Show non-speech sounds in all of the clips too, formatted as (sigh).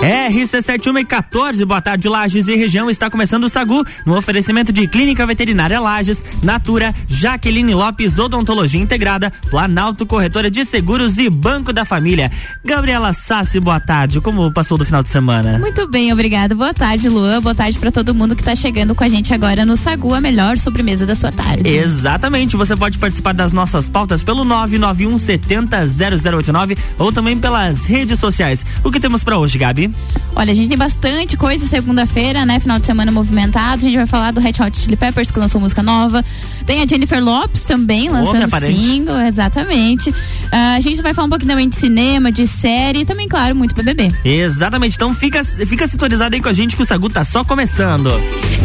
RC7114, boa tarde, Lages e região. Está começando o Sagu no oferecimento de Clínica Veterinária Lages, Natura, Jaqueline Lopes, Odontologia Integrada, Planalto Corretora de Seguros e Banco da Família. Gabriela Sassi, boa tarde. Como passou do final de semana? Muito bem, obrigada. Boa tarde, Luan. Boa tarde para todo mundo que está chegando com a gente agora no Sagu, a melhor sobremesa da sua tarde. Exatamente. Você pode participar das nossas pautas pelo 991 70 0089 ou também pelas redes sociais. O que temos para hoje, Gabi? Olha, a gente tem bastante coisa segunda-feira, né? Final de semana movimentado. A gente vai falar do Red Hot Chili Peppers, que lançou música nova. Tem a Jennifer Lopes também, lançando single. Exatamente. Uh, a gente vai falar um pouquinho também de cinema, de série e também, claro, muito BBB. Exatamente. Então fica, fica sintonizado aí com a gente que o Sagu tá só começando.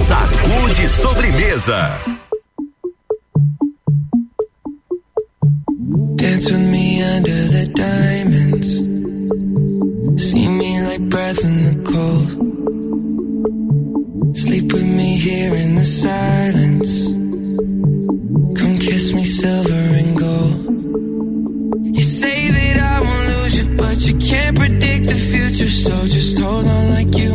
Sagu de sobremesa. Dance with me under the diamonds. See me like breath in the cold. Sleep with me here in the silence. Come kiss me silver and gold. You say that I won't lose you, but you can't predict the future. So just hold on like you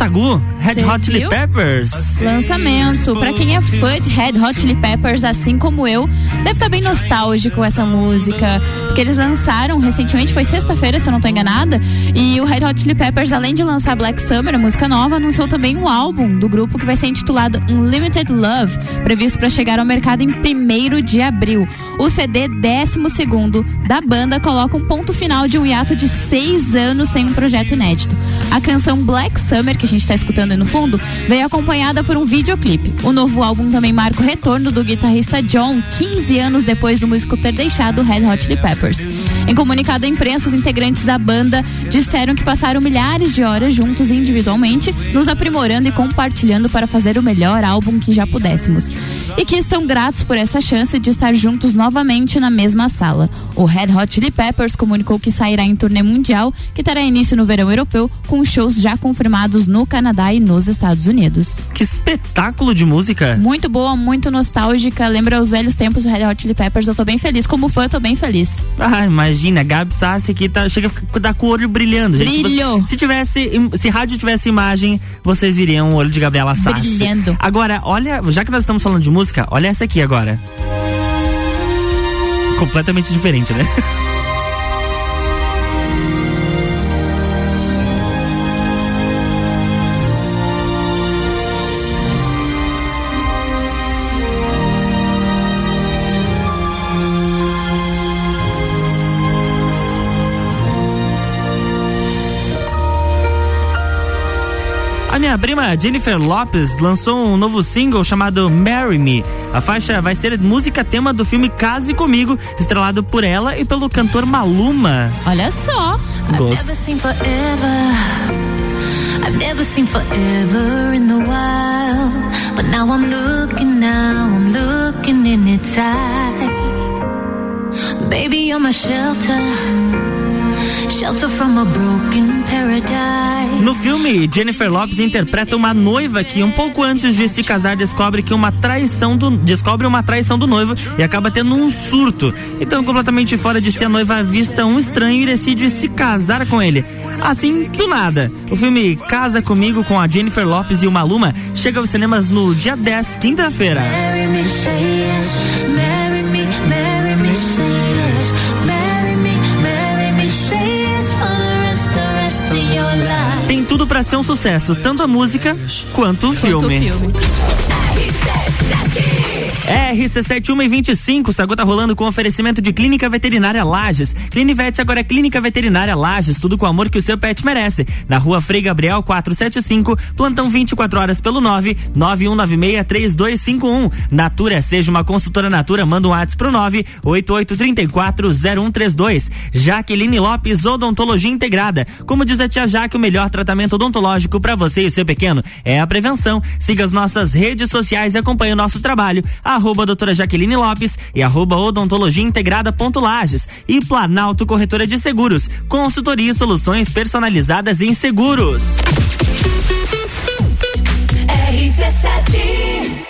Sagu, Red Cê Hot Chili Peppers. Lançamento. Pra quem é fã de Red Hot Chili Peppers, assim como eu, deve estar tá bem nostálgico essa música. Porque eles lançaram recentemente, foi sexta-feira, se eu não tô enganada. E o Red Hot Chili Peppers, além de lançar Black Summer, a música nova, anunciou também um álbum do grupo que vai ser intitulado Unlimited Love, previsto para chegar ao mercado em 1 de abril. O CD 12 da banda coloca um ponto final de um hiato de seis anos sem um projeto inédito. A canção Black Summer, que a gente está escutando no fundo, veio acompanhada por um videoclipe. O novo álbum também marca o retorno do guitarrista John, 15 anos depois do músico ter deixado Red Hot Chili Peppers. Em comunicado à imprensa, os integrantes da banda disseram que passaram milhares de horas juntos individualmente, nos aprimorando e compartilhando para fazer o melhor álbum que já pudéssemos e que estão gratos por essa chance de estar juntos novamente na mesma sala. O Red Hot Chili Peppers comunicou que sairá em turnê mundial, que terá início no verão europeu, com shows já confirmados no Canadá e nos Estados Unidos. Que espetáculo de música! Muito boa, muito nostálgica, lembra os velhos tempos do Red Hot Chili Peppers. Eu tô bem feliz. Como fã, eu tô bem feliz. Ah, imagina, Gabi Sassi aqui tá, chega a dar com o olho brilhando, gente. Brilho! Se, tivesse, se rádio tivesse imagem, vocês viriam o olho de Gabriela Sassi. Brilhando. Agora, olha, já que nós estamos falando de música, música, olha essa aqui agora. Completamente diferente, né? (laughs) prima Jennifer Lopes lançou um novo single chamado Marry Me. A faixa vai ser música tema do filme Case Comigo, estrelado por ela e pelo cantor Maluma. Olha só. Gosto. I've never seen forever in the wild, but now I'm looking, now I'm looking in its eyes. Baby, you're my shelter. No filme, Jennifer Lopes interpreta uma noiva que um pouco antes de se casar descobre que uma traição do descobre uma traição do noivo e acaba tendo um surto. Então, completamente fora de si, a noiva avista um estranho e decide se casar com ele. Assim, do nada. O filme Casa Comigo com a Jennifer Lopes e o Maluma chega aos cinemas no dia 10, quinta-feira. Para ser um sucesso, tanto a música quanto o filme. Quanto o filme. RC7125, Sagu tá rolando com oferecimento de Clínica Veterinária Lages. Clinivete agora é Clínica Veterinária Lages, tudo com o amor que o seu pet merece. Na rua Frei Gabriel 475, plantão 24 horas pelo 9 91963251. Natura, seja uma consultora Natura, manda um WhatsApp pro 9 88340132. Jaqueline Lopes, Odontologia Integrada. Como diz a tia Jaque, o melhor tratamento odontológico para você e seu pequeno é a prevenção. Siga as nossas redes sociais e acompanhe o nosso trabalho arroba doutora Jaqueline Lopes e arroba odontologia integrada ponto Lages e Planalto Corretora de Seguros, consultoria e soluções personalizadas em seguros. RC7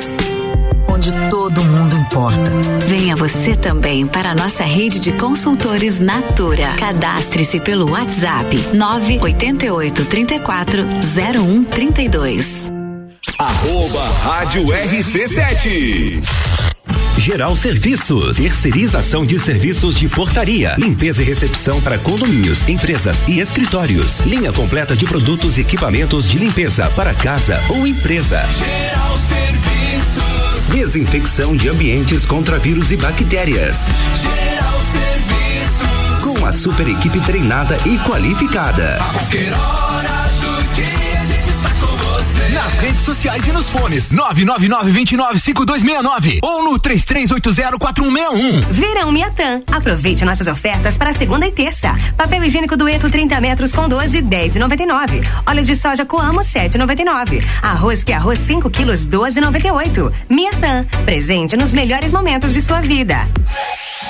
onde todo mundo importa. Venha você também para a nossa rede de consultores Natura. Cadastre-se pelo WhatsApp 988 34 0132. Arroba Rádio RC7. Geral Serviços, terceirização de serviços de portaria, limpeza e recepção para condomínios, empresas e escritórios. Linha completa de produtos e equipamentos de limpeza para casa ou empresa. Geral Desinfecção de ambientes contra vírus e bactérias. Com a super equipe treinada e qualificada. A Nas redes sociais e nos fones. 999-295269 ou no 33804161. Verão Miatã. Aproveite nossas ofertas para segunda e terça. Papel higiênico dueto 30 metros com 12, 10,99. Óleo de soja Coamo 7,99. Arroz que arroz 5 quilos 12,98. Miatã. Presente nos melhores momentos de sua vida.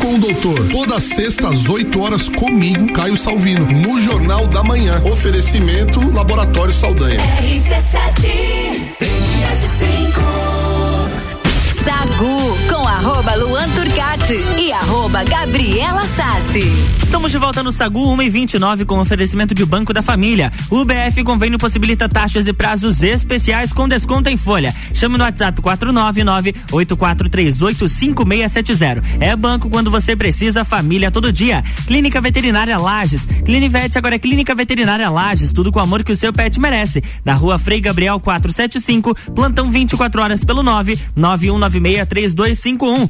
com o doutor. Toda sexta às 8 horas comigo, Caio Salvino, no Jornal da Manhã. Oferecimento Laboratório Saldanha. RC7 Sagu com arroba Luan Turcati e arroba Gabriela Sassi. Estamos de volta no Sagu 1 e 29 com oferecimento de Banco da Família. O BF Convênio possibilita taxas e prazos especiais com desconto em folha. Chame no WhatsApp 499-8438-5670. É banco quando você precisa, família todo dia. Clínica Veterinária Lages. Clinivete agora é Clínica Veterinária Lages. Tudo com o amor que o seu pet merece. Na rua Frei Gabriel 475, plantão 24 horas pelo 9 9251.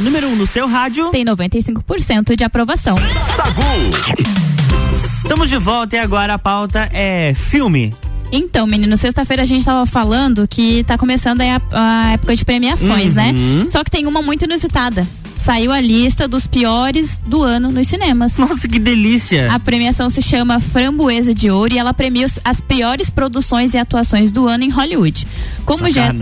Número 1 um no seu rádio. Tem 95% de aprovação. Sagu. Estamos de volta e agora a pauta é filme. Então, menino, sexta-feira a gente tava falando que tá começando aí a, a época de premiações, né? uhum. né? Só que tem uma muito inusitada saiu a lista dos piores do ano nos cinemas. Nossa, que delícia! A premiação se chama Framboesa de Ouro e ela premia as piores produções e atuações do ano em Hollywood. Como já,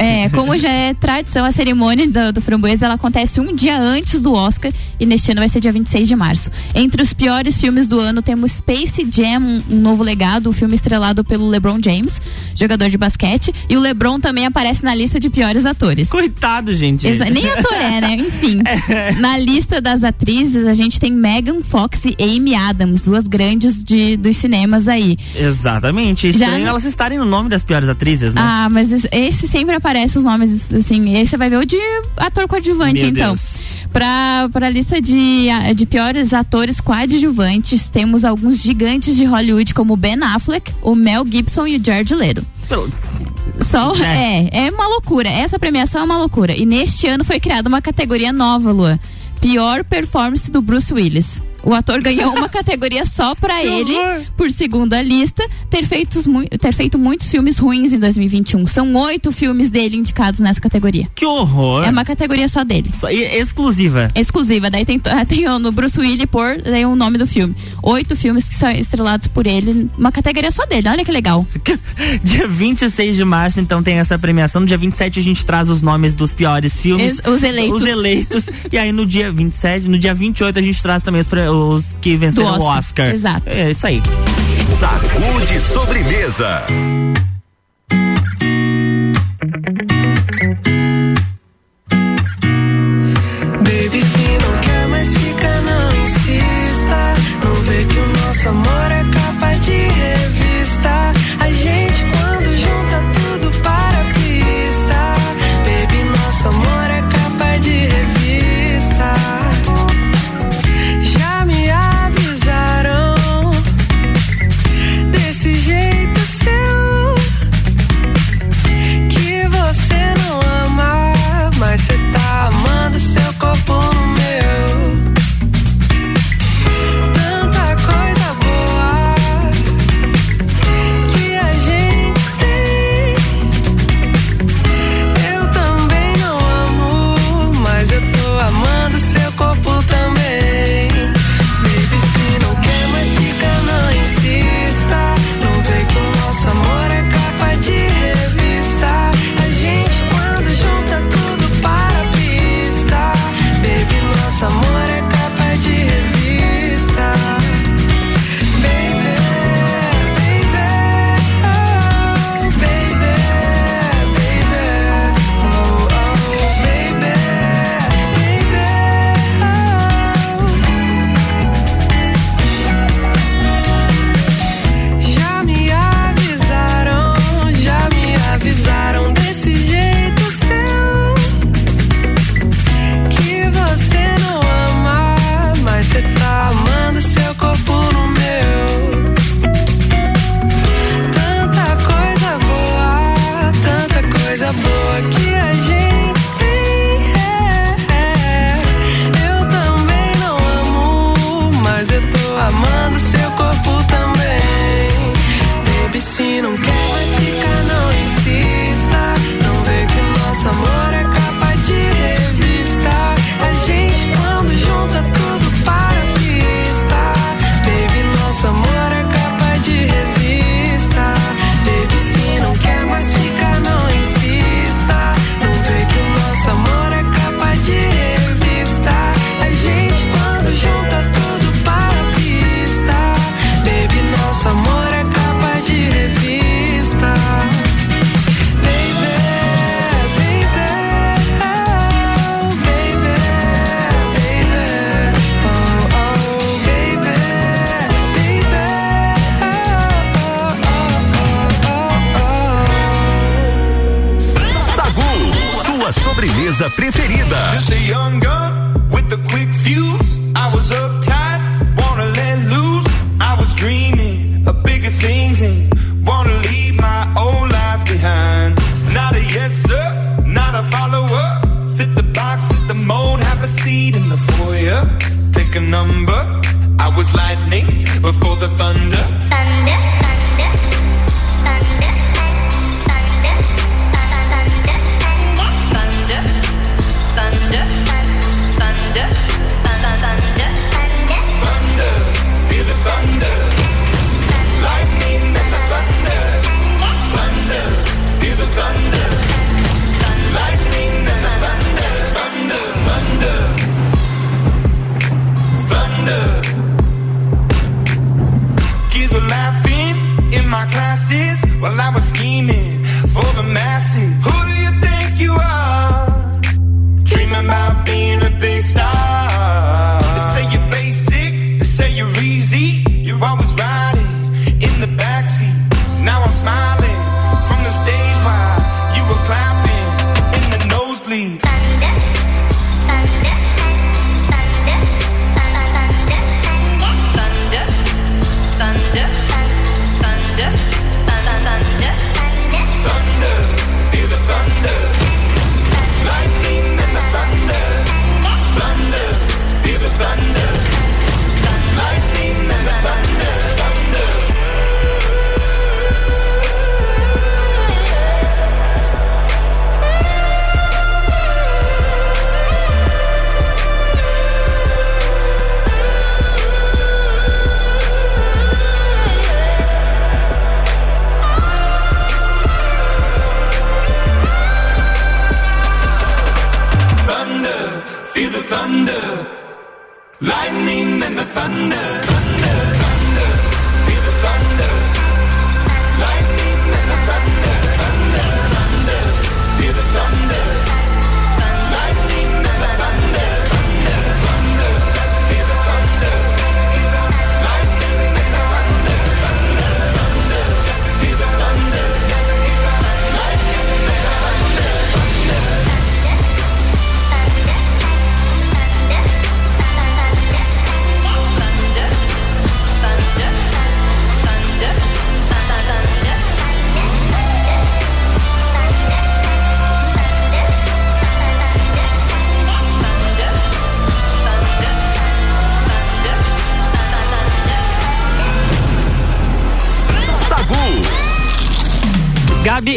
é, como já é tradição, a cerimônia do, do Framboesa ela acontece um dia antes do Oscar e neste ano vai ser dia 26 de março. Entre os piores filmes do ano temos Space Jam, um novo legado, o um filme estrelado pelo LeBron James, jogador de basquete, e o LeBron também aparece na lista de piores atores. Coitado, gente. Exa nem ator é, né? Enfim. (laughs) É. (laughs) Na lista das atrizes, a gente tem Megan Fox e Amy Adams, duas grandes de, dos cinemas aí. Exatamente. Estranho Já... elas estarem no nome das piores atrizes, né? Ah, mas esse sempre aparece os nomes, assim, esse vai ver o de ator coadjuvante, Meu então. Deus. Pra, pra lista de, de piores atores coadjuvantes, temos alguns gigantes de Hollywood como Ben Affleck, o Mel Gibson e o George Leto. Só é. é, é uma loucura. Essa premiação é uma loucura. E neste ano foi criada uma categoria nova, Lua. Pior performance do Bruce Willis. O ator ganhou uma categoria só para ele, por segunda lista, ter, feitos, ter feito muitos filmes ruins em 2021. São oito filmes dele indicados nessa categoria. Que horror! É uma categoria só dele. Só, exclusiva. Exclusiva. Daí tem, (laughs) tem no Bruce Willis por daí o nome do filme. Oito filmes que são estrelados por ele, uma categoria só dele. Olha que legal. (laughs) dia 26 de março, então, tem essa premiação. No dia 27 a gente traz os nomes dos piores filmes. Es, os eleitos. Os eleitos. (laughs) e aí no dia 27, no dia 28 a gente traz também os, os que venceram o Oscar. Exato. É isso aí. Sacude sobremesa. Baby, se não quer mais fica, não insista. Não vê que o nosso amor é lightning and the thunder.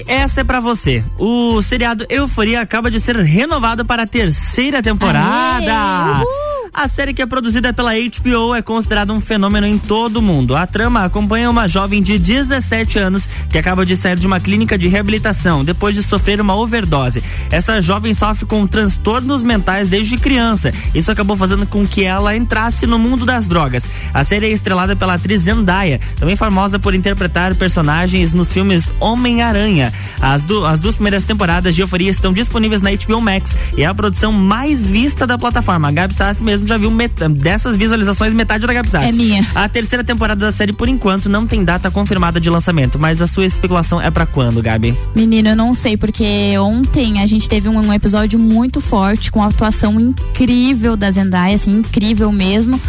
Essa é para você. O seriado Euforia acaba de ser renovado para a terceira temporada. Aê, a série que é produzida pela HBO é considerada um fenômeno em todo o mundo. A trama acompanha uma jovem de 17 anos que acaba de sair de uma clínica de reabilitação depois de sofrer uma overdose. Essa jovem sofre com transtornos mentais desde criança. Isso acabou fazendo com que ela entrasse no mundo das drogas. A série é estrelada pela atriz Zendaya, também famosa por interpretar personagens nos filmes Homem-Aranha. As, as duas primeiras temporadas de Euforia estão disponíveis na HBO Max e é a produção mais vista da plataforma. A Gabi Sassi mesmo já viu dessas visualizações metade da Gabsat. É minha. A terceira temporada da série, por enquanto, não tem data confirmada de lançamento, mas a sua especulação é para quando, Gabi? Menino, eu não sei, porque ontem a gente teve um, um episódio muito forte, com a atuação incrível da Zendaya, assim, incrível mesmo.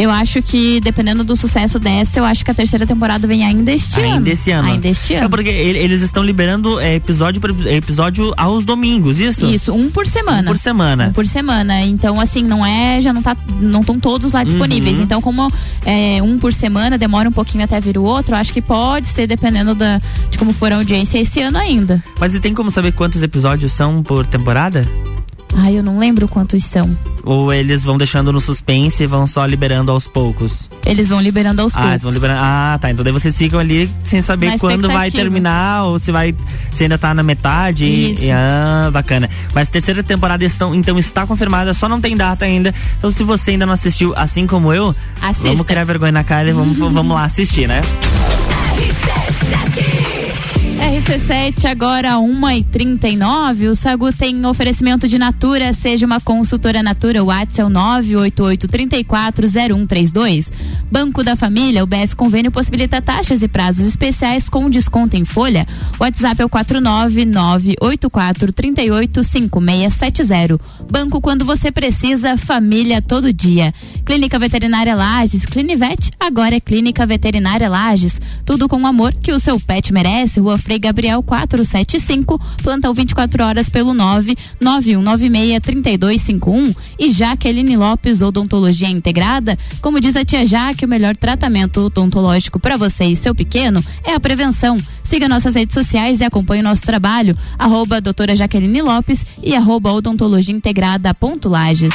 Eu acho que, dependendo do sucesso dessa, eu acho que a terceira temporada vem ainda este ainda ano. Esse ano. Ainda este ano. É porque eles estão liberando é, episódio por episódio aos domingos, isso? Isso, um por semana. Um por semana. Um por semana. Então, assim, não é, já não tá, não estão todos lá disponíveis. Uhum. Então, como é, um por semana, demora um pouquinho até vir o outro, acho que pode ser dependendo da, de como for a audiência esse ano ainda. Mas e tem como saber quantos episódios são por temporada? Ai, eu não lembro quantos são. Ou eles vão deixando no suspense e vão só liberando aos poucos? Eles vão liberando aos ah, poucos. Vão liberando, ah, tá. Então daí vocês ficam ali sem saber quando vai terminar ou se vai se ainda tá na metade. Isso. E, ah, bacana. Mas terceira temporada estão, então está confirmada, só não tem data ainda. Então se você ainda não assistiu, assim como eu, Assista. vamos criar vergonha na cara e vamos, vamos lá assistir, né? RC7, agora 1h39. O Sagu tem oferecimento de Natura. Seja uma consultora Natura. O WhatsApp é o 988340132. Banco da Família. O BF Convênio possibilita taxas e prazos especiais com desconto em folha. WhatsApp é o 49984385670. Banco quando você precisa. Família todo dia. Clínica Veterinária Lages. Clinivet. Agora é Clínica Veterinária Lages. Tudo com o amor que o seu pet merece. Rua Frei Gabriel 475, plantão 24 horas pelo 99196 3251 e Jaqueline Lopes Odontologia Integrada. Como diz a tia Jaque, o melhor tratamento odontológico para você e seu pequeno é a prevenção. Siga nossas redes sociais e acompanhe o nosso trabalho. Arroba doutora Jaqueline Lopes e arroba odontologia integrada ponto Lages.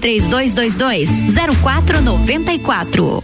3222 0494.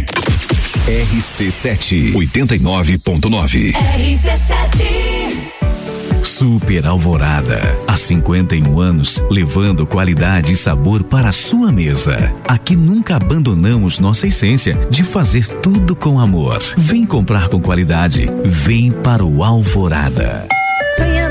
RC7 89.9. RC7 Super Alvorada. Há 51 anos, levando qualidade e sabor para a sua mesa. Aqui nunca abandonamos nossa essência de fazer tudo com amor. Vem comprar com qualidade. Vem para o Alvorada. Sonhando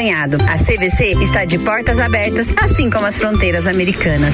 A CVC está de portas abertas, assim como as fronteiras americanas.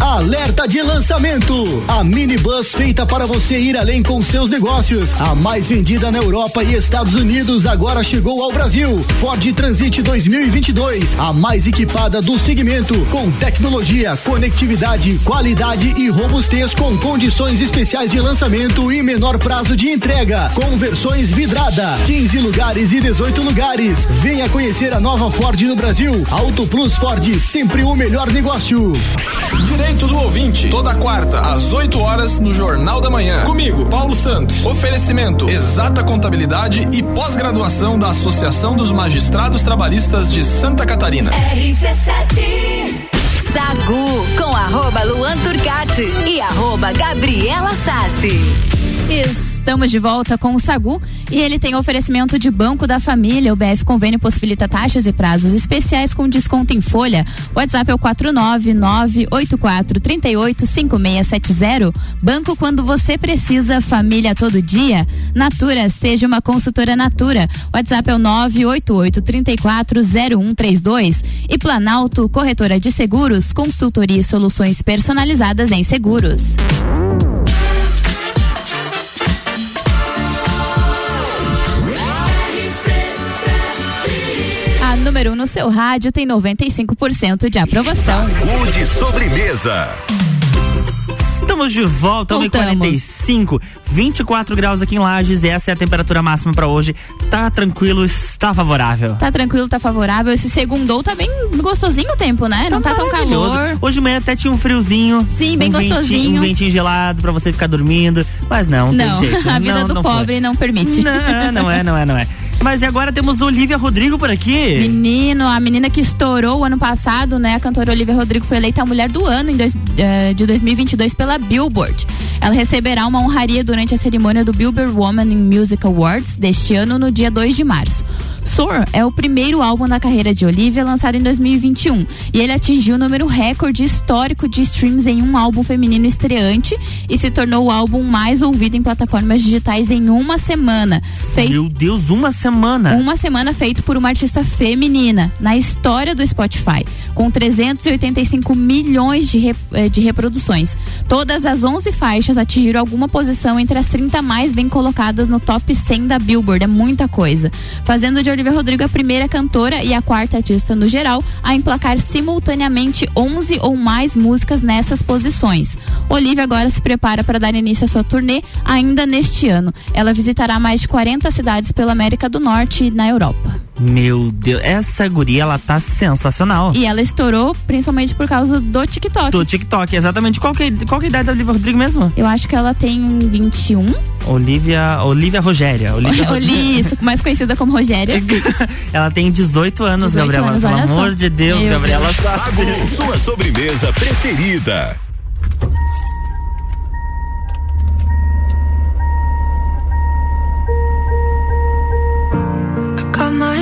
Alerta de lançamento! A minibus feita para você ir além com seus negócios. A mais vendida na Europa e Estados Unidos agora chegou ao Brasil. Ford Transit 2022, a mais equipada do segmento, com tecnologia, conectividade, qualidade e robustez com condições especiais de lançamento e menor prazo de entrega. Com versões vidrada, 15 lugares e 18 lugares. Venha conhecer a nova Ford no Brasil. Auto Plus Ford, sempre o melhor negócio. Direito do ouvinte, toda quarta, às 8 horas, no Jornal da Manhã. Comigo, Paulo Santos. Oferecimento: exata contabilidade e pós-graduação da Associação dos Magistrados Trabalhistas de Santa Catarina. RC7 Sagu com arroba Luan Turcati e arroba Gabriela Sassi. Estamos de volta com o Sagu e ele tem oferecimento de Banco da Família. O BF Convênio possibilita taxas e prazos especiais com desconto em folha. WhatsApp é o 49984385670. Banco quando você precisa, família todo dia. Natura, seja uma consultora Natura. WhatsApp é o 988340132. E Planalto, corretora de seguros, consultoria e soluções personalizadas em seguros. Número 1 um no seu rádio tem 95% de aprovação. Saúde de sobremesa. Estamos de volta, 1h45, 24 graus aqui em Lages, essa é a temperatura máxima para hoje. Tá tranquilo, está favorável. Tá tranquilo, tá favorável. Esse segundou tá bem gostosinho o tempo, né? Tá Não tá tão calor. Hoje de manhã até tinha um friozinho. Sim, bem um gostosinho. Ventinho, um ventinho gelado para você ficar dormindo, mas não, não, tem jeito. (laughs) a vida não, do não pobre foi. não permite. Não, não é, não é, não é. Mas agora temos Olivia Rodrigo por aqui. Menino, a menina que estourou o ano passado, né? A cantora Olivia Rodrigo foi eleita a mulher do ano em dois, uh, de 2022 pela Billboard. Ela receberá uma honraria durante a cerimônia do Billboard Woman in Music Awards deste ano, no dia 2 de março. Soar é o primeiro álbum da carreira de Olivia lançado em 2021 e ele atingiu o número recorde histórico de streams em um álbum feminino estreante e se tornou o álbum mais ouvido em plataformas digitais em uma semana. Fei... Meu Deus, uma semana! Uma semana feito por uma artista feminina na história do Spotify, com 385 milhões de, rep... de reproduções. Todas as 11 faixas atingiram alguma posição entre as 30 mais bem colocadas no top 100 da Billboard, é muita coisa. Fazendo de Olivia Rodrigo a primeira cantora e a quarta artista no geral a emplacar simultaneamente 11 ou mais músicas nessas posições. Olivia agora se prepara para dar início à sua turnê ainda neste ano. Ela visitará mais de 40 cidades pela América do Norte e na Europa. Meu Deus, essa guria, ela tá sensacional. E ela estourou principalmente por causa do TikTok. Do TikTok, exatamente. Qual que, é, qual que é a idade da Olivia Rodrigo mesmo? Eu acho que ela tem 21. Olivia, Olivia Rogéria. Olivia (laughs) Isso, mais conhecida como Rogéria. (laughs) ela tem 18 anos, 18 Gabriela. Anos, Pelo amor só. de Deus, Meu Gabriela. Deus. Sua sobremesa preferida.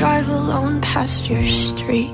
drive alone past your street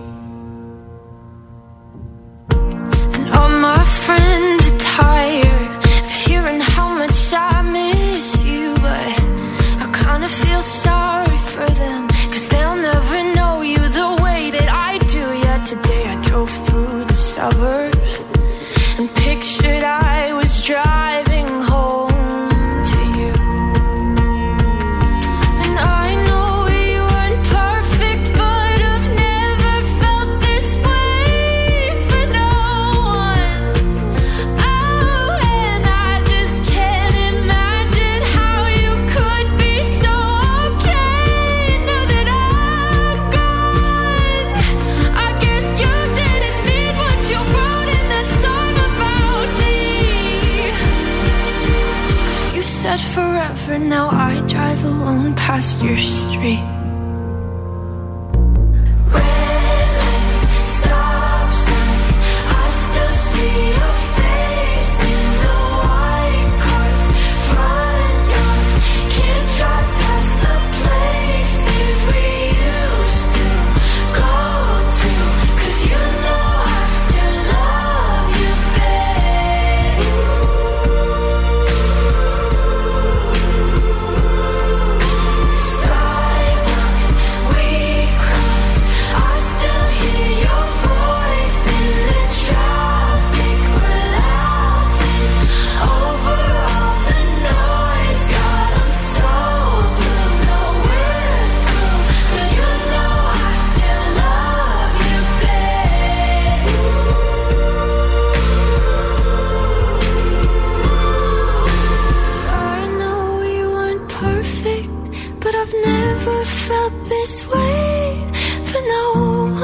always wait for no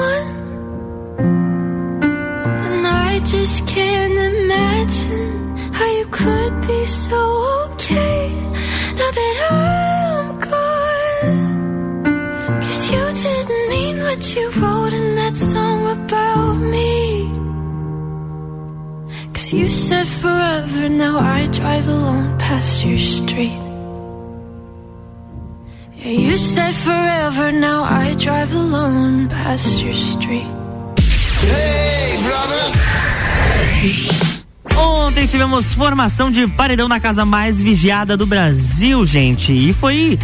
one. And I just can't imagine how you could be so okay now that I'm gone. Cause you didn't mean what you wrote in that song about me. Cause you said forever, now I drive alone past your street. Formação de paredão na casa mais vigiada do Brasil, gente. E foi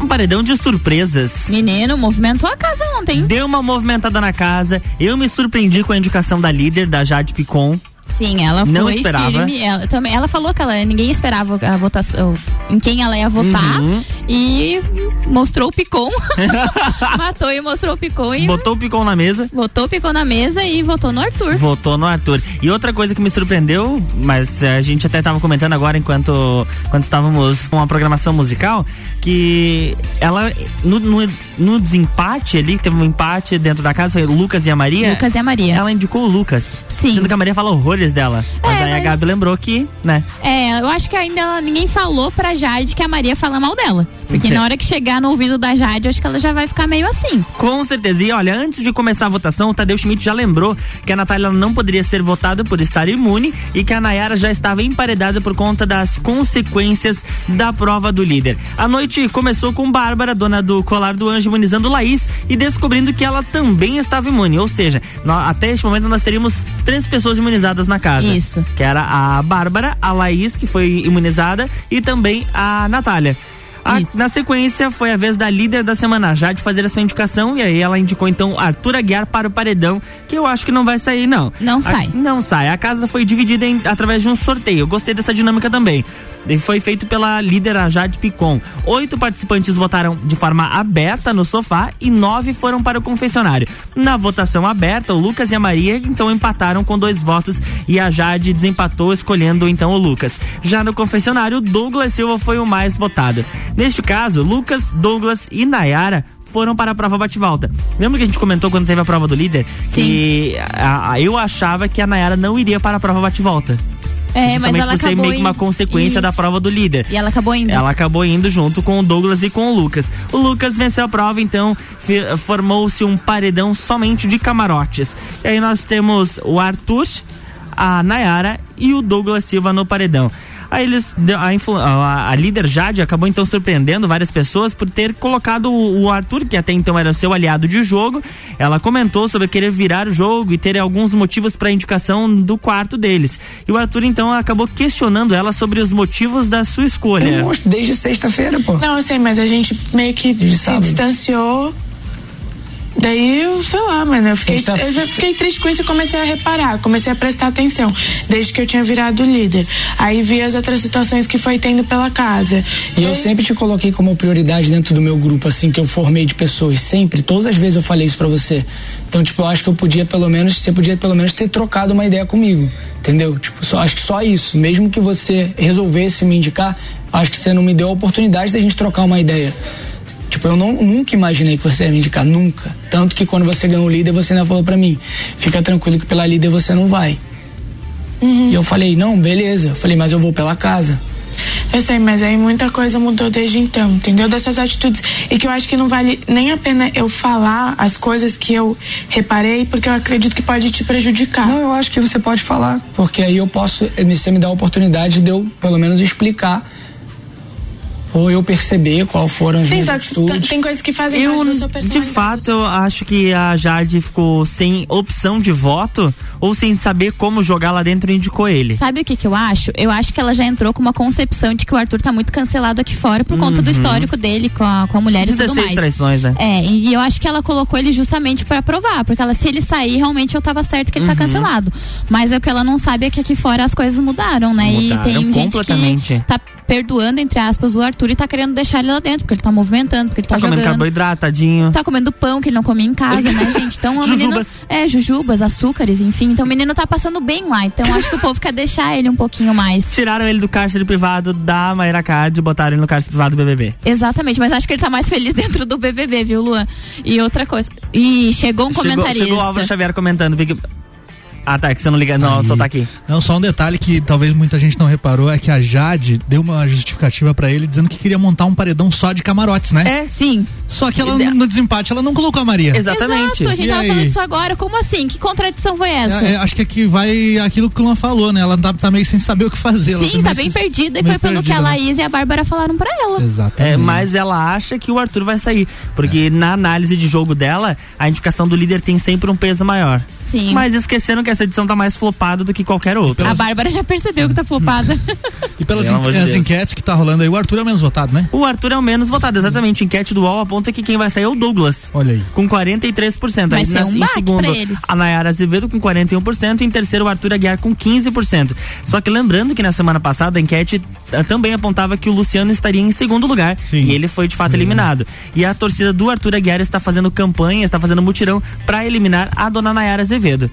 um paredão de surpresas. Menino, movimentou a casa ontem. Deu uma movimentada na casa. Eu me surpreendi com a indicação da líder, da Jade Picon. Sim, ela não foi esperava. firme. Ela, também, ela falou que ela, ninguém esperava a votação, em quem ela ia votar. Uhum. E mostrou o Picon. (laughs) Matou e mostrou o Picon. E botou o Picon na mesa. Botou o Picon na mesa e votou no Arthur. Votou no Arthur. E outra coisa que me surpreendeu, mas a gente até estava comentando agora enquanto, enquanto estávamos com a programação musical, que ela, no, no no desempate ali, teve um empate dentro da casa, foi o Lucas e a Maria. Lucas e a Maria. Ela indicou o Lucas. Sim. Sendo que a Maria fala horrores dela. Mas É, aí a mas- Gabi lembrou que, né? É, eu acho que ainda ninguém falou pra Jade que a Maria fala mal dela. Porque Sim. na hora que chegar no ouvido da Jade, eu acho que ela já vai ficar meio assim. Com certeza. E olha, antes de começar a votação, o Tadeu Schmidt já lembrou que a Natália não poderia ser votada por estar imune e que a Nayara já estava emparedada por conta das consequências da prova do líder. A noite começou com Bárbara, dona do colar do anjo, imunizando Laís e descobrindo que ela também estava imune. Ou seja, até este momento nós teríamos três pessoas imunizadas na casa. Isso. Que era a Bárbara, a Laís, que foi imunizada, e também a Natália. A- na sequência, foi a vez da líder da semana já de fazer a sua indicação e aí ela indicou então Arthur Aguiar para o paredão, que eu acho que não vai sair não. Não A- sai. não sai. A casa foi dividida em- através de um sorteio. Eu gostei dessa dinâmica também. E foi feito pela líder a Jade Picon. Oito participantes votaram de forma aberta no sofá e nove foram para o confessionário. Na votação aberta, o Lucas e a Maria então empataram com dois votos e a Jade desempatou escolhendo então o Lucas. Já no confessionário, Douglas Silva foi o mais votado. Neste caso, Lucas, Douglas e Nayara foram para a prova bate-volta. Lembra que a gente comentou quando teve a prova do líder? Que a- a- eu achava que a Nayara não iria para a prova bate-volta. É, mas ela por ser meio que uma consequência da Isso. prova do líder. E ela acabou indo. Ela acabou indo junto com o Douglas e com o Lucas. O Lucas venceu a prova, então formou-se um paredão somente de camarotes. E aí nós temos o Arthur, a Nayara e o Douglas Silva no paredão. Aí eles, a, influ- a- a líder Jade acabou então surpreendendo várias pessoas por ter colocado o, o Arthur, que até então era seu aliado de jogo. Ela comentou sobre querer virar o jogo e ter alguns motivos para indicação do quarto deles. E o Arthur então acabou questionando ela sobre os motivos da sua escolha. Eu mostro desde sexta-feira, pô. Não, eu sei, mas a gente meio que se sábado. distanciou. Daí eu, sei lá, mano, eu, fiquei, Sexta- eu já fiquei triste com isso e comecei a reparar, comecei a prestar atenção, desde que eu tinha virado líder. Aí vi as outras situações que foi tendo pela casa. E eu sempre te coloquei como prioridade dentro do meu grupo, assim, que eu formei de pessoas. Sempre, todas as vezes eu falei isso pra você. Então, tipo, eu acho que eu podia pelo menos, você podia pelo menos ter trocado uma ideia comigo. Entendeu? Tipo, só, acho que só isso. Mesmo que você resolvesse me indicar, acho que você não me deu a oportunidade da gente trocar uma ideia. Tipo, eu não, nunca imaginei que você ia me indicar, nunca. Tanto que quando você ganhou o líder, você ainda falou pra mim: fica tranquilo que pela líder você não vai. E eu falei: não, beleza. Eu falei, mas eu vou pela casa. Eu sei, mas aí muita coisa mudou desde então, entendeu? Dessas atitudes. E que eu acho que não vale nem a pena eu falar as coisas que eu reparei, porque eu acredito que pode te prejudicar. Não, eu acho que você pode falar, porque aí eu posso, eh, você me dá a oportunidade de eu, pelo menos, explicar. Ou eu perceber qual foram as Sim, minhas só que tem coisas que fazem Eu, parte da sua de personalidade. fato, eu acho que a Jade ficou sem opção de voto ou sem saber como jogar lá dentro e indicou ele. Sabe o que que eu acho? Eu acho que ela já entrou com uma concepção de que o Arthur tá muito cancelado aqui fora por conta do Uhum. histórico dele com a, com a mulher e tudo 16 mais. traições, né? É, e eu acho que ela colocou ele justamente pra provar, porque ela, se ele sair, realmente eu tava certo que ele Uhum. tá cancelado. Mas é o que ela não sabe é que aqui fora as coisas mudaram, né? Mudaram e tem gente completamente. que tá perdoando, entre aspas, o Arthur e tá querendo deixar ele lá dentro, porque ele tá movimentando, porque ele tá, Tá comendo jogando. carboidrato, tadinho. Tá comendo pão que ele não comia em casa, né, gente? Então (laughs) o menino. É, jujubas, açúcares, enfim. Então o menino tá passando bem lá. Então acho que o povo quer deixar ele um pouquinho mais. Tiraram ele do cárcere privado da Mayra Card e botaram ele no cárcere privado do BBB. Exatamente, mas acho que ele tá mais feliz (laughs) dentro do BBB, viu, Luan? E outra coisa. E chegou um Chegou, comentarista. chegou o Álvaro Xavier comentando. Big... Ah, tá, é que você não liga. Não, só tá aqui. Não, só um detalhe que talvez muita gente não reparou é que a Jade deu uma justificativa pra ele dizendo que queria montar um paredão só de camarotes, né? É. Sim. Só que ela no desempate ela não colocou a Maria. Exato, a gente E tava aí? falando disso agora. Como assim? Que contradição foi essa? É, é, acho que aqui vai aquilo que o Luan falou, né? Ela tá, tá meio sem saber o que fazer. Sim, tá meio bem perdida e foi pelo que a perdida, né? Laís e a Bárbara falaram pra ela. Exatamente. É, mas ela acha que o Arthur vai sair. Porque na análise de jogo dela, a indicação do líder tem sempre um peso maior. Sim. Mas esquecendo que essa edição tá mais flopada do que qualquer outra. A Bárbara já percebeu que tá flopada. E pelas amor de as enquetes que tá rolando aí, o Arthur é o menos votado, né? O Arthur é o menos votado, exatamente. Enquete do UOL aponta que quem vai sair é o Douglas. Olha aí. Com 43%. Vai Aí, ser um em baque segundo, pra eles. a Nayara Azevedo com 41%. E em terceiro, o Arthur Aguiar com 15%. Só que lembrando que na semana passada a enquete ah, também apontava que o Luciano estaria em segundo lugar. E ele foi de fato eliminado. E a torcida do Arthur Aguiar está fazendo campanha, está fazendo mutirão para eliminar a dona Nayara Azevedo.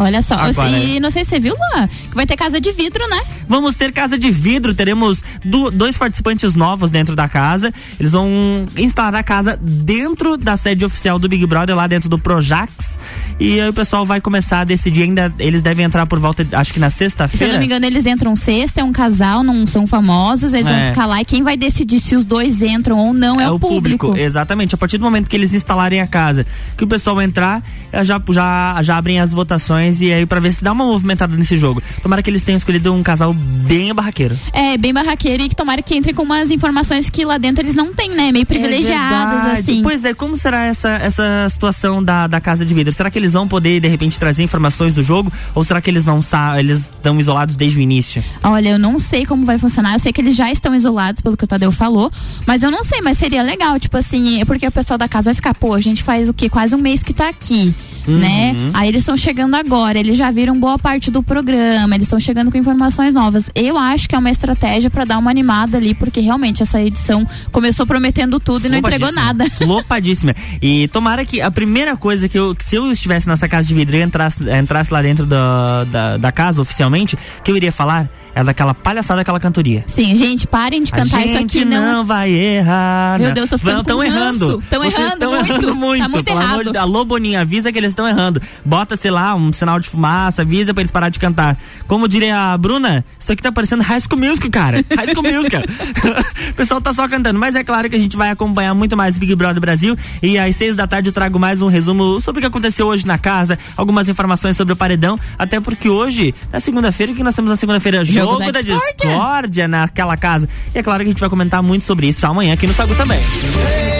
Olha só, Agora, e não sei se você viu, Luan, que vai ter casa de vidro, né? Vamos ter casa de vidro, teremos do, dois participantes novos dentro da casa. Eles vão instalar a casa dentro da sede oficial do Big Brother, lá dentro do Projax. E aí o pessoal vai começar a decidir ainda. Eles devem entrar por volta, acho que na sexta-feira. Se eu não me engano, eles entram sexta, é um casal, não são famosos, eles é. vão ficar lá e quem vai decidir se os dois entram ou não é, é o, público. público. Exatamente. A partir do momento que eles instalarem a casa, que o pessoal entrar, já, já, já abrem as votações e aí para ver se dá uma movimentada nesse jogo. Tomara que eles tenham escolhido um casal bem barraqueiro. É, bem barraqueiro e que tomara que entre com umas informações que lá dentro eles não têm, né? Meio é privilegiadas, é assim. Pois é, como será essa, essa situação da, da casa de vidro? Será que eles vão poder, de repente, trazer informações do jogo? Ou será que eles não eles estão isolados desde o início? Olha, eu não sei como vai funcionar. Eu sei que eles já estão isolados, pelo que o Tadeu falou, mas eu não sei, mas seria legal, tipo assim, porque o pessoal da casa vai ficar, pô, a gente faz o quê? Quase um mês que tá aqui né? Uhum. Aí eles estão chegando agora, eles já viram boa parte do programa, eles estão chegando com informações novas. Eu acho que é uma estratégia para dar uma animada ali, porque realmente essa edição começou prometendo tudo e não entregou nada. (laughs) Flopadíssima. E tomara que a primeira coisa que eu, que se eu estivesse nessa casa de vidro e entrasse, entrasse lá dentro da, da, da casa oficialmente, que eu iria falar é daquela palhaçada daquela cantoria. Sim, gente, parem de cantar isso aqui. não, não vai errar. Meu Deus, tô ficando Estão errando. Estão errando, estão errando muito. Tá muito Pelo errado. amor de Deus. Alô, Boninho, avisa que eles estão errando. Bota, sei lá, um sinal de fumaça, avisa pra eles parar de cantar. Como diria a Bruna, isso aqui tá parecendo High School Music, cara. High School Music. (laughs) o pessoal tá só cantando. Mas é claro que a gente vai acompanhar muito mais Big Brother Brasil. E às seis da tarde eu trago mais um resumo sobre o que aconteceu hoje na casa, algumas informações sobre o paredão. Até porque hoje, na segunda-feira, que nós temos na segunda-feira, jogo, jogo, da, da discórdia naquela casa. E é claro que a gente vai comentar muito sobre isso amanhã aqui no Sagu também. Hey,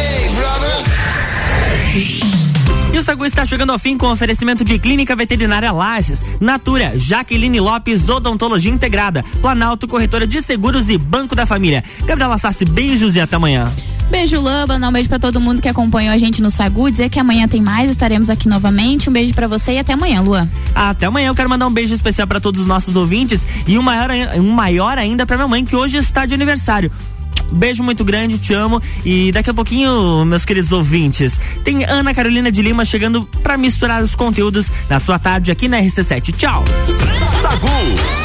Sagu está chegando ao fim com oferecimento de Clínica Veterinária Lages, Natura, Jaqueline Lopes, Odontologia Integrada, Planalto Corretora de Seguros e Banco da Família. Gabriela Sassi, beijos e até amanhã. Beijo, Lamba. Um beijo para todo mundo que acompanhou a gente no Sagu. Dizer que amanhã tem mais, estaremos aqui novamente. Um beijo para você e até amanhã, Luan. Até amanhã. Eu quero mandar um beijo especial para todos os nossos ouvintes e um maior, um maior ainda para minha mãe, que hoje está de aniversário. Beijo muito grande, te amo. E daqui a pouquinho, meus queridos ouvintes, tem Ana Carolina de Lima chegando para misturar os conteúdos na sua tarde aqui na RC7. Tchau. Sagu.